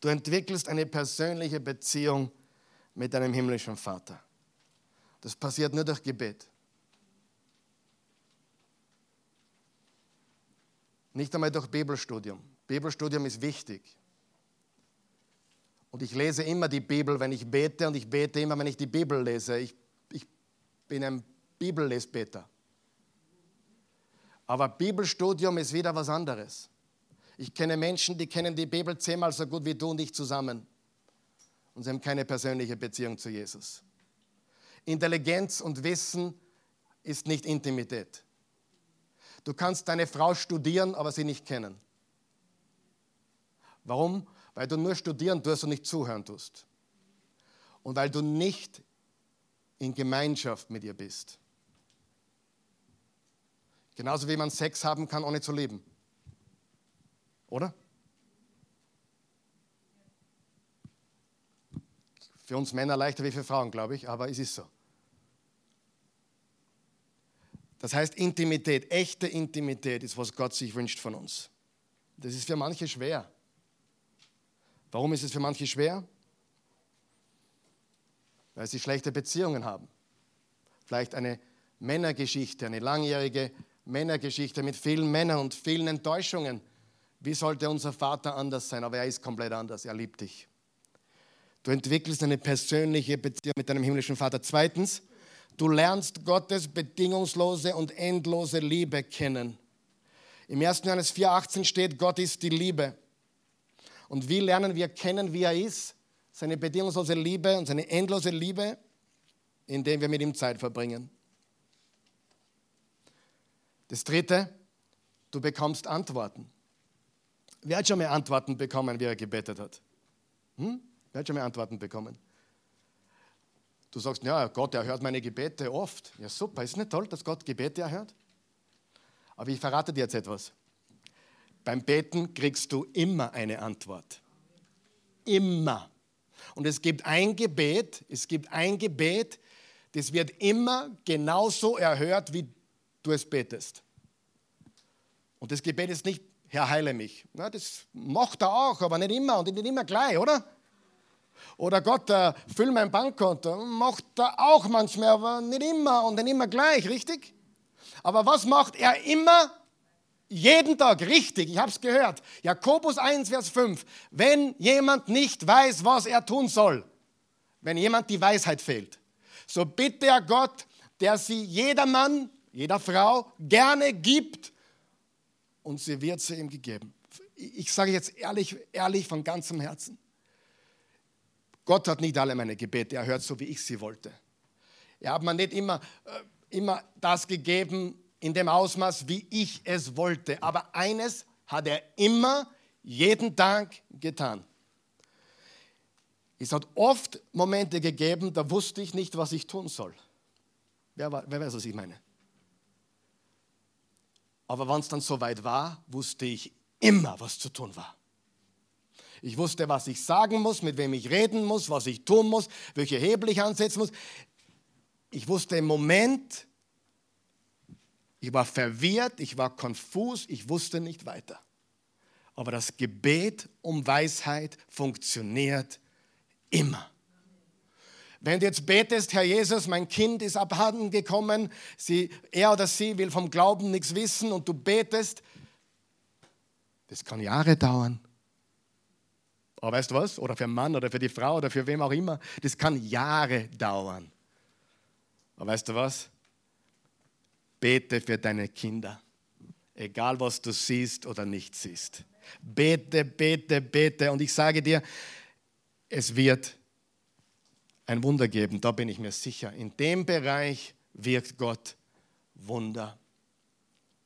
Du entwickelst eine persönliche Beziehung mit deinem himmlischen Vater. Das passiert nur durch Gebet. Nicht einmal durch Bibelstudium. Bibelstudium ist wichtig. Und ich lese immer die Bibel, wenn ich bete, und ich bete immer, wenn ich die Bibel lese. Ich, ich bin ein Bibellesbeter. Aber Bibelstudium ist wieder was anderes. Ich kenne Menschen, die kennen die Bibel zehnmal so gut wie du und ich zusammen und sie haben keine persönliche Beziehung zu Jesus. Intelligenz und Wissen ist nicht Intimität. Du kannst deine Frau studieren, aber sie nicht kennen. Warum? Weil du nur studieren tust und nicht zuhören tust. Und weil du nicht in Gemeinschaft mit ihr bist. Genauso wie man Sex haben kann, ohne zu leben. Oder? Für uns Männer leichter wie für Frauen, glaube ich, aber es ist so. Das heißt, Intimität, echte Intimität ist, was Gott sich wünscht von uns. Das ist für manche schwer. Warum ist es für manche schwer? Weil sie schlechte Beziehungen haben. Vielleicht eine Männergeschichte, eine langjährige Männergeschichte mit vielen Männern und vielen Enttäuschungen. Wie sollte unser Vater anders sein? Aber er ist komplett anders. Er liebt dich. Du entwickelst eine persönliche Beziehung mit deinem himmlischen Vater. Zweitens, du lernst Gottes bedingungslose und endlose Liebe kennen. Im 1. Johannes 4,18 steht, Gott ist die Liebe. Und wie lernen wir kennen, wie er ist? Seine bedingungslose Liebe und seine endlose Liebe, indem wir mit ihm Zeit verbringen. Das dritte, du bekommst Antworten. Wer hat schon mal Antworten bekommen, wie er gebetet hat? Hm? Wer hat schon mal Antworten bekommen? Du sagst, ja, Gott erhört meine Gebete oft. Ja, super, ist nicht toll, dass Gott Gebete erhört? Aber ich verrate dir jetzt etwas. Beim Beten kriegst du immer eine Antwort. Immer. Und es gibt ein Gebet, es gibt ein Gebet, das wird immer genauso erhört, wie du es betest. Und das Gebet ist nicht, Herr, heile mich. Na, das macht er auch, aber nicht immer und nicht immer gleich, oder? Oder Gott, äh, füll mein Bankkonto. Macht er auch manchmal, aber nicht immer und nicht immer gleich, richtig? Aber was macht er immer? Jeden Tag, richtig, ich habe es gehört. Jakobus 1, Vers 5. Wenn jemand nicht weiß, was er tun soll, wenn jemand die Weisheit fehlt, so bitte er Gott, der sie jeder Mann, jeder Frau gerne gibt und sie wird sie ihm gegeben. Ich sage jetzt ehrlich, ehrlich von ganzem Herzen. Gott hat nicht alle meine Gebete erhört, so wie ich sie wollte. Er hat mir nicht immer, äh, immer das gegeben in dem Ausmaß, wie ich es wollte. Aber eines hat er immer, jeden Tag getan. Es hat oft Momente gegeben, da wusste ich nicht, was ich tun soll. Wer, wer weiß, was ich meine? Aber wenn es dann soweit war, wusste ich immer, was zu tun war. Ich wusste, was ich sagen muss, mit wem ich reden muss, was ich tun muss, welche Hebel ich ansetzen muss. Ich wusste im Moment, ich war verwirrt, ich war konfus, ich wusste nicht weiter. Aber das Gebet um Weisheit funktioniert immer. Wenn du jetzt betest, Herr Jesus, mein Kind ist abhanden gekommen, sie, er oder sie will vom Glauben nichts wissen und du betest, das kann Jahre dauern. Aber weißt du was? Oder für einen Mann oder für die Frau oder für wem auch immer, das kann Jahre dauern. Aber weißt du was? Bete für deine Kinder, egal was du siehst oder nicht siehst. Bete, bete, bete. Und ich sage dir, es wird ein Wunder geben, da bin ich mir sicher. In dem Bereich wirkt Gott Wunder.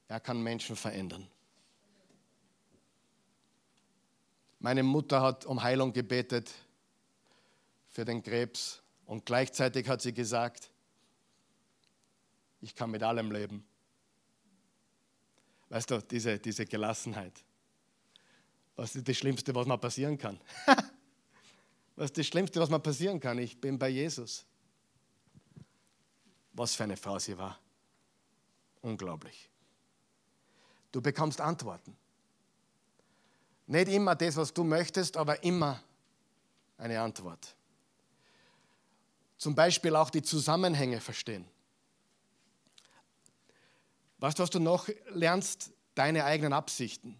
Er kann Menschen verändern. Meine Mutter hat um Heilung gebetet für den Krebs und gleichzeitig hat sie gesagt, ich kann mit allem leben. Weißt du, diese, diese Gelassenheit. Was ist das Schlimmste, was mal passieren kann? Was ist das Schlimmste, was mir passieren kann? Ich bin bei Jesus. Was für eine Frau sie war. Unglaublich. Du bekommst Antworten. Nicht immer das, was du möchtest, aber immer eine Antwort. Zum Beispiel auch die Zusammenhänge verstehen. Weißt du, was du noch lernst? Deine eigenen Absichten.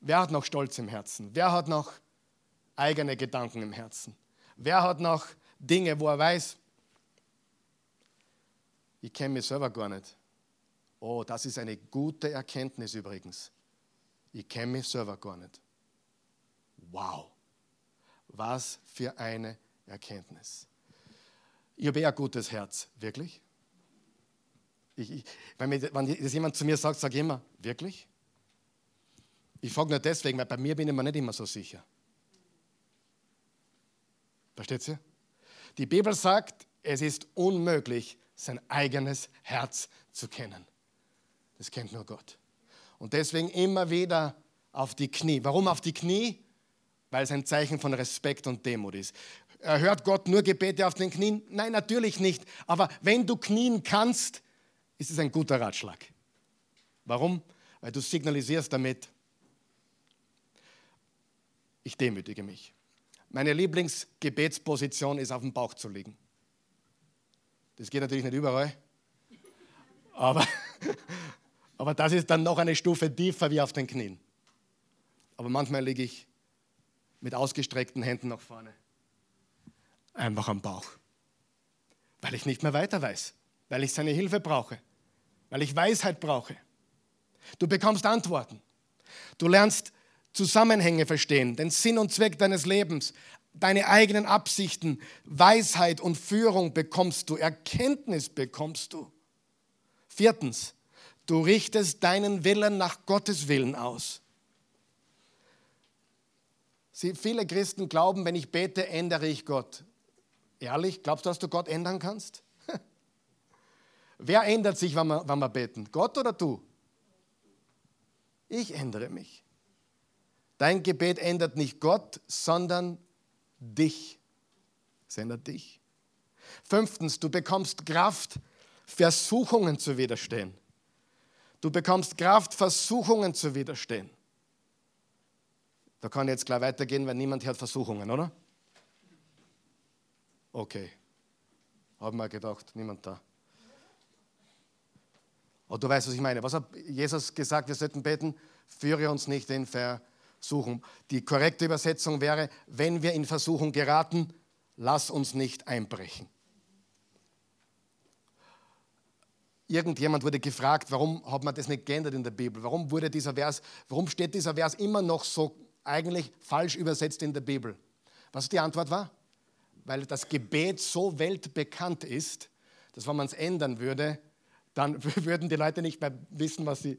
Wer hat noch Stolz im Herzen? Wer hat noch eigene Gedanken im Herzen? Wer hat noch Dinge, wo er weiß, ich kenne mich selber gar nicht. Oh, das ist eine gute Erkenntnis übrigens. Ich kenne mich selber gar nicht. Wow, was für eine Erkenntnis. Ich habe eher ein gutes Herz, wirklich. Ich, ich, wenn, mir, wenn das jemand zu mir sagt, sage ich immer, wirklich? Ich frage nur deswegen, weil bei mir bin ich mir nicht immer so sicher. Versteht ihr? Die Bibel sagt, es ist unmöglich, sein eigenes Herz zu kennen. Das kennt nur Gott. Und deswegen immer wieder auf die Knie. Warum auf die Knie? Weil es ein Zeichen von Respekt und Demut ist. Hört Gott nur Gebete auf den Knien? Nein, natürlich nicht. Aber wenn du knien kannst, ist es ein guter Ratschlag. Warum? Weil du signalisierst damit, ich demütige mich. Meine Lieblingsgebetsposition ist auf dem Bauch zu liegen. Das geht natürlich nicht überall, aber, aber das ist dann noch eine Stufe tiefer wie auf den Knien. Aber manchmal liege ich mit ausgestreckten Händen nach vorne, einfach am Bauch, weil ich nicht mehr weiter weiß, weil ich seine Hilfe brauche, weil ich Weisheit brauche. Du bekommst Antworten. Du lernst Zusammenhänge verstehen, den Sinn und Zweck deines Lebens, deine eigenen Absichten, Weisheit und Führung bekommst du, Erkenntnis bekommst du. Viertens, du richtest deinen Willen nach Gottes Willen aus. Sie, viele Christen glauben, wenn ich bete, ändere ich Gott. Ehrlich, glaubst du, dass du Gott ändern kannst? Wer ändert sich, wenn wir, wenn wir beten? Gott oder du? Ich ändere mich. Dein Gebet ändert nicht Gott, sondern dich. Es ändert dich. Fünftens, du bekommst Kraft, Versuchungen zu widerstehen. Du bekommst Kraft, Versuchungen zu widerstehen. Da kann ich jetzt gleich weitergehen, weil niemand hört Versuchungen, oder? Okay. Haben wir gedacht, niemand da. Und du weißt, was ich meine. Was hat Jesus gesagt, wir sollten beten? Führe uns nicht in Versuchung. Die korrekte Übersetzung wäre, wenn wir in Versuchung geraten, lass uns nicht einbrechen. Irgendjemand wurde gefragt, warum hat man das nicht geändert in der Bibel? Warum wurde dieser Vers, warum steht dieser Vers immer noch so eigentlich falsch übersetzt in der Bibel? Was die Antwort war? Weil das Gebet so weltbekannt ist, dass wenn man es ändern würde, dann würden die Leute nicht mehr wissen, was sie.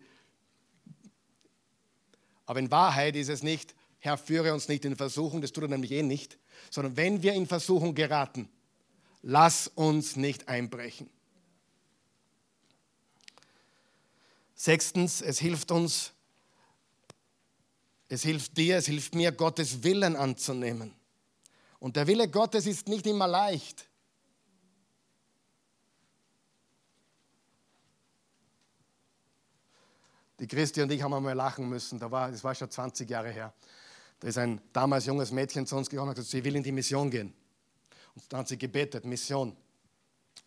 Aber in Wahrheit ist es nicht, Herr, führe uns nicht in Versuchung, das tut er nämlich eh nicht, sondern wenn wir in Versuchung geraten, lass uns nicht einbrechen. Sechstens, es hilft uns, es hilft dir, es hilft mir, Gottes Willen anzunehmen. Und der Wille Gottes ist nicht immer leicht. Die Christi und ich haben einmal lachen müssen. Da war, das war schon 20 Jahre her. Da ist ein damals junges Mädchen zu uns gekommen und hat gesagt, sie will in die Mission gehen. Und dann hat sie gebetet, Mission.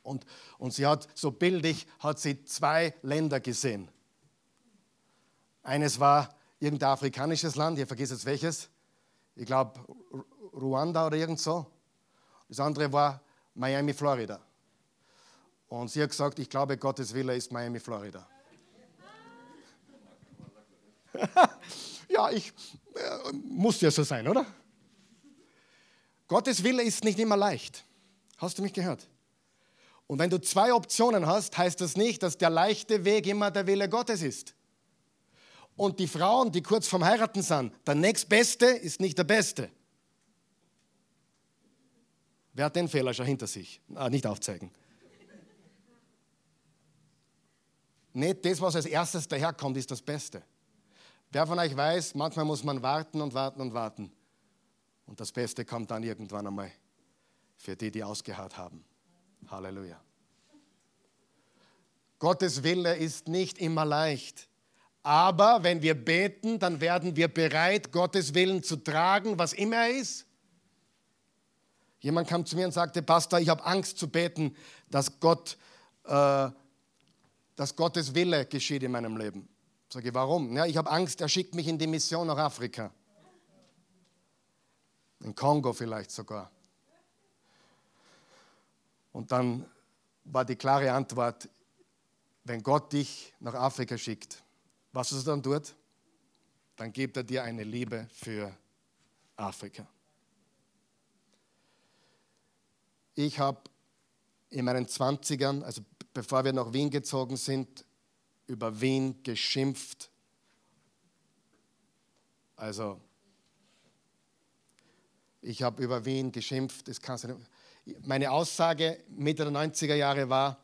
Und, und sie hat so bildlich hat sie zwei Länder gesehen. Eines war irgendein afrikanisches Land, ich vergesse jetzt welches. Ich glaube Ruanda oder irgend so. Das andere war Miami, Florida. Und sie hat gesagt, ich glaube, Gottes Wille ist Miami, Florida. ja, ich äh, muss ja so sein, oder? Gottes Wille ist nicht immer leicht. Hast du mich gehört? Und wenn du zwei Optionen hast, heißt das nicht, dass der leichte Weg immer der Wille Gottes ist. Und die Frauen, die kurz vorm Heiraten sind, der nächstbeste ist nicht der Beste. Wer hat den Fehler schon hinter sich? Ah, nicht aufzeigen. Nicht das, was als erstes daherkommt, ist das Beste. Wer von euch weiß, manchmal muss man warten und warten und warten. Und das Beste kommt dann irgendwann einmal für die, die ausgeharrt haben. Halleluja. Gottes Wille ist nicht immer leicht. Aber wenn wir beten, dann werden wir bereit, Gottes Willen zu tragen, was immer er ist. Jemand kam zu mir und sagte, Pastor, ich habe Angst zu beten, dass, Gott, äh, dass Gottes Wille geschieht in meinem Leben. Sage ich, warum? Ja, ich habe Angst, er schickt mich in die Mission nach Afrika. In Kongo vielleicht sogar. Und dann war die klare Antwort, wenn Gott dich nach Afrika schickt, was er dann tut? Dann gibt er dir eine Liebe für Afrika. Ich habe in meinen 20ern, also bevor wir nach Wien gezogen sind, über Wien geschimpft. Also, ich habe über Wien geschimpft. Das kannst du nicht. Meine Aussage Mitte der 90er Jahre war,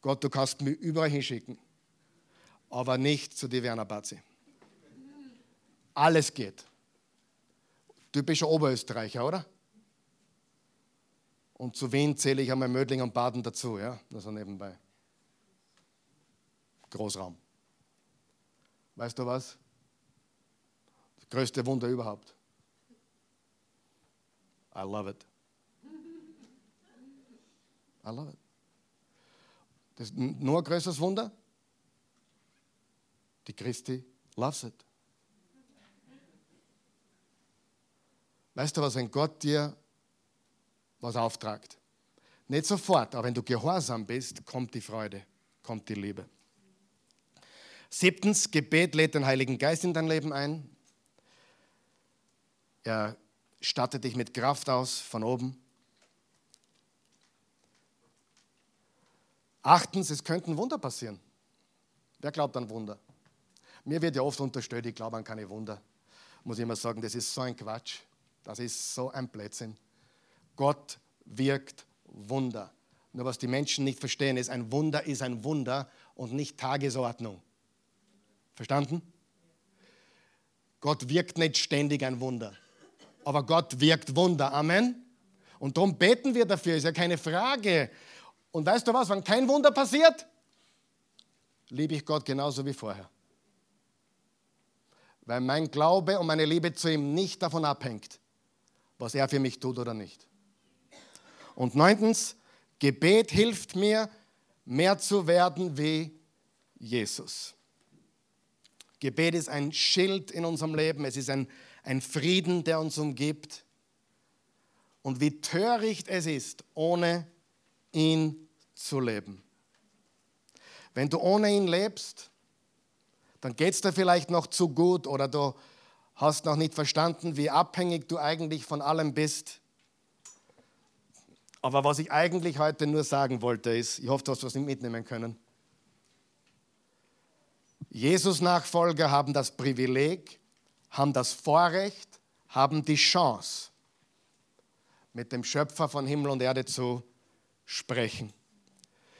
Gott, du kannst mich überall hinschicken, aber nicht zu dir, Werner Batzi. Alles geht. Typischer Oberösterreicher, oder? Und zu Wien zähle ich einmal Mödling und Baden dazu, ja, also nebenbei. Großraum. Weißt du was? Das größte Wunder überhaupt. I love it. I love it. Das ist nur ein größeres Wunder. Die Christi loves it. Weißt du was, wenn Gott dir was auftragt, nicht sofort, aber wenn du gehorsam bist, kommt die Freude, kommt die Liebe. Siebtens, Gebet lädt den Heiligen Geist in dein Leben ein. Er stattet dich mit Kraft aus von oben. Achtens, es könnten Wunder passieren. Wer glaubt an Wunder? Mir wird ja oft unterstellt, ich glaube an keine Wunder. Muss ich immer sagen, das ist so ein Quatsch. Das ist so ein Blödsinn. Gott wirkt Wunder. Nur was die Menschen nicht verstehen, ist, ein Wunder ist ein Wunder und nicht Tagesordnung. Verstanden? Gott wirkt nicht ständig ein Wunder, aber Gott wirkt Wunder. Amen. Und darum beten wir dafür, ist ja keine Frage. Und weißt du was, wenn kein Wunder passiert, liebe ich Gott genauso wie vorher. Weil mein Glaube und meine Liebe zu ihm nicht davon abhängt, was er für mich tut oder nicht. Und neuntens, Gebet hilft mir, mehr zu werden wie Jesus. Gebet ist ein Schild in unserem Leben, es ist ein, ein Frieden, der uns umgibt. Und wie töricht es ist, ohne ihn zu leben. Wenn du ohne ihn lebst, dann geht es dir vielleicht noch zu gut oder du hast noch nicht verstanden, wie abhängig du eigentlich von allem bist. Aber was ich eigentlich heute nur sagen wollte, ist, ich hoffe, du hast was mitnehmen können. Jesus-Nachfolger haben das Privileg, haben das Vorrecht, haben die Chance, mit dem Schöpfer von Himmel und Erde zu sprechen.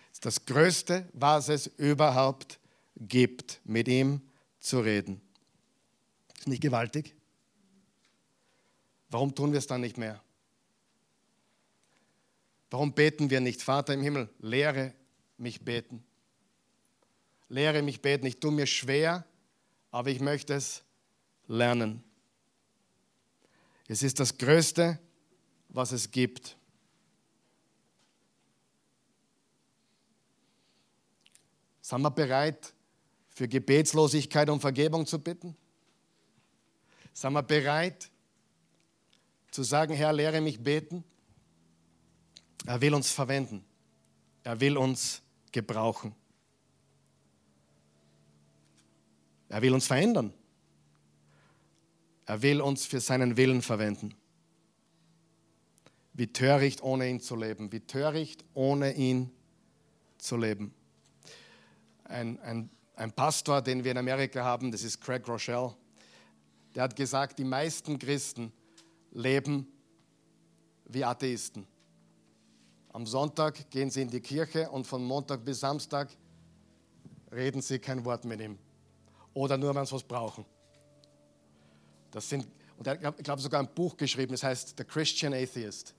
Das ist das Größte, was es überhaupt gibt, mit ihm zu reden. Ist nicht gewaltig? Warum tun wir es dann nicht mehr? Warum beten wir nicht? Vater im Himmel, lehre mich beten lehre mich beten. Ich tue mir schwer, aber ich möchte es lernen. Es ist das Größte, was es gibt. Sind wir bereit, für Gebetslosigkeit um Vergebung zu bitten? Sind wir bereit, zu sagen, Herr, lehre mich beten? Er will uns verwenden. Er will uns gebrauchen. Er will uns verändern. Er will uns für seinen Willen verwenden. Wie töricht, ohne ihn zu leben. Wie töricht, ohne ihn zu leben. Ein, ein, ein Pastor, den wir in Amerika haben, das ist Craig Rochelle, der hat gesagt, die meisten Christen leben wie Atheisten. Am Sonntag gehen sie in die Kirche und von Montag bis Samstag reden sie kein Wort mit ihm oder nur, wenn sie was brauchen. Das sind, und er hat, ich glaube, sogar ein Buch geschrieben, das heißt The Christian Atheist,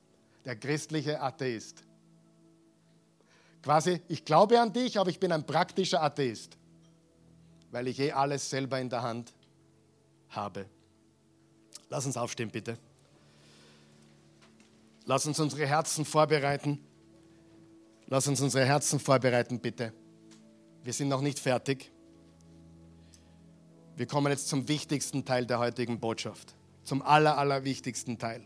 der christliche Atheist. Quasi, ich glaube an dich, aber ich bin ein praktischer Atheist, weil ich eh alles selber in der Hand habe. Lass uns aufstehen, bitte. Lass uns unsere Herzen vorbereiten. Lass uns unsere Herzen vorbereiten, bitte. Wir sind noch nicht fertig. Wir kommen jetzt zum wichtigsten Teil der heutigen Botschaft, zum aller, allerwichtigsten Teil.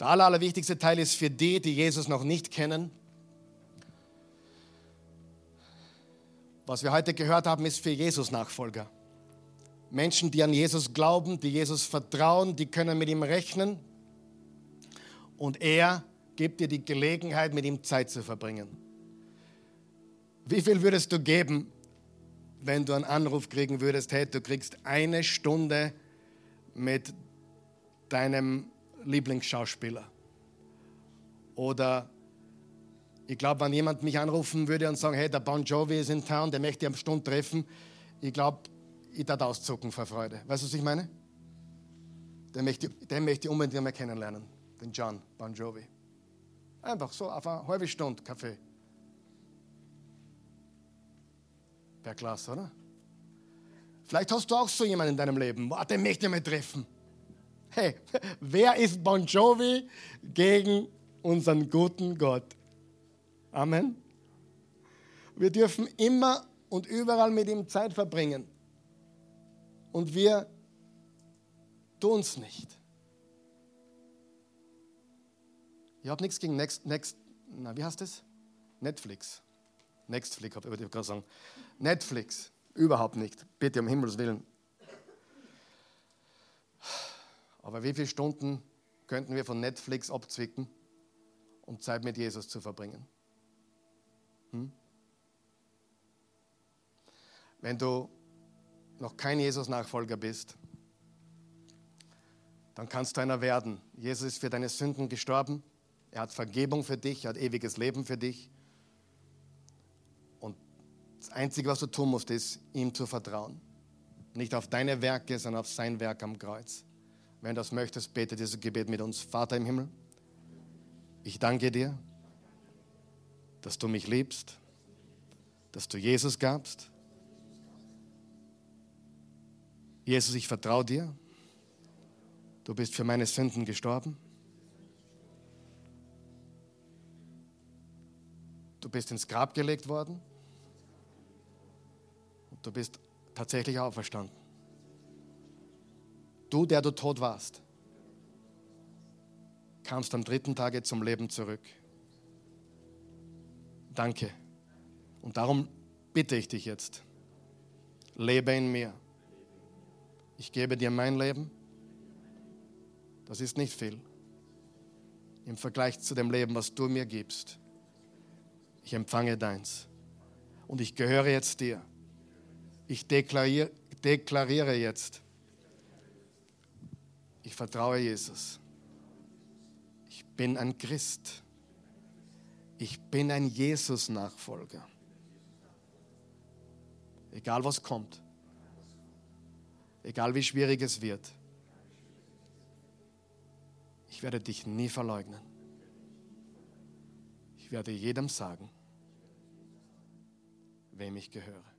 Der aller, allerwichtigste Teil ist für die, die Jesus noch nicht kennen. Was wir heute gehört haben, ist für Jesus-Nachfolger. Menschen, die an Jesus glauben, die Jesus vertrauen, die können mit ihm rechnen. Und er gibt dir die Gelegenheit, mit ihm Zeit zu verbringen. Wie viel würdest du geben, wenn du einen Anruf kriegen würdest, hey, du kriegst eine Stunde mit deinem Lieblingsschauspieler? Oder ich glaube, wenn jemand mich anrufen würde und sagen, hey, der Bon Jovi ist in Town, der möchte ich am Stunde treffen, ich glaube, ich darf auszucken vor Freude. Weißt du, was ich meine? Den möchte, den möchte ich unbedingt mal kennenlernen, den John Bon Jovi. Einfach so auf eine halbe Stunde Kaffee. Wäre klasse, oder? Vielleicht hast du auch so jemanden in deinem Leben. Boah, den möchte ich mal treffen. Hey, wer ist Bon Jovi gegen unseren guten Gott? Amen. Wir dürfen immer und überall mit ihm Zeit verbringen. Und wir tun es nicht. Ich habe nichts gegen Next, Next, na, wie heißt das? Netflix. Nextflix, ich gerade sagen. Netflix, überhaupt nicht. Bitte um Himmels Willen. Aber wie viele Stunden könnten wir von Netflix abzwicken, um Zeit mit Jesus zu verbringen? Hm? Wenn du noch kein Jesus-Nachfolger bist, dann kannst du einer werden. Jesus ist für deine Sünden gestorben. Er hat Vergebung für dich, er hat ewiges Leben für dich. Und das Einzige, was du tun musst, ist, ihm zu vertrauen. Nicht auf deine Werke, sondern auf sein Werk am Kreuz. Wenn du das möchtest, bete dieses Gebet mit uns. Vater im Himmel, ich danke dir, dass du mich liebst, dass du Jesus gabst. Jesus, ich vertraue dir Du bist für meine Sünden gestorben. Du bist ins Grab gelegt worden. Und du bist tatsächlich auferstanden. Du, der du tot warst, kamst am dritten Tage zum Leben zurück. Danke. Und darum bitte ich dich jetzt, lebe in mir. Ich gebe dir mein Leben. Das ist nicht viel im Vergleich zu dem Leben, was du mir gibst. Ich empfange deins. Und ich gehöre jetzt dir. Ich deklariere, deklariere jetzt, ich vertraue Jesus. Ich bin ein Christ. Ich bin ein Jesus-Nachfolger. Egal was kommt. Egal wie schwierig es wird. Ich werde dich nie verleugnen. Ich werde jedem sagen, wem ich gehöre.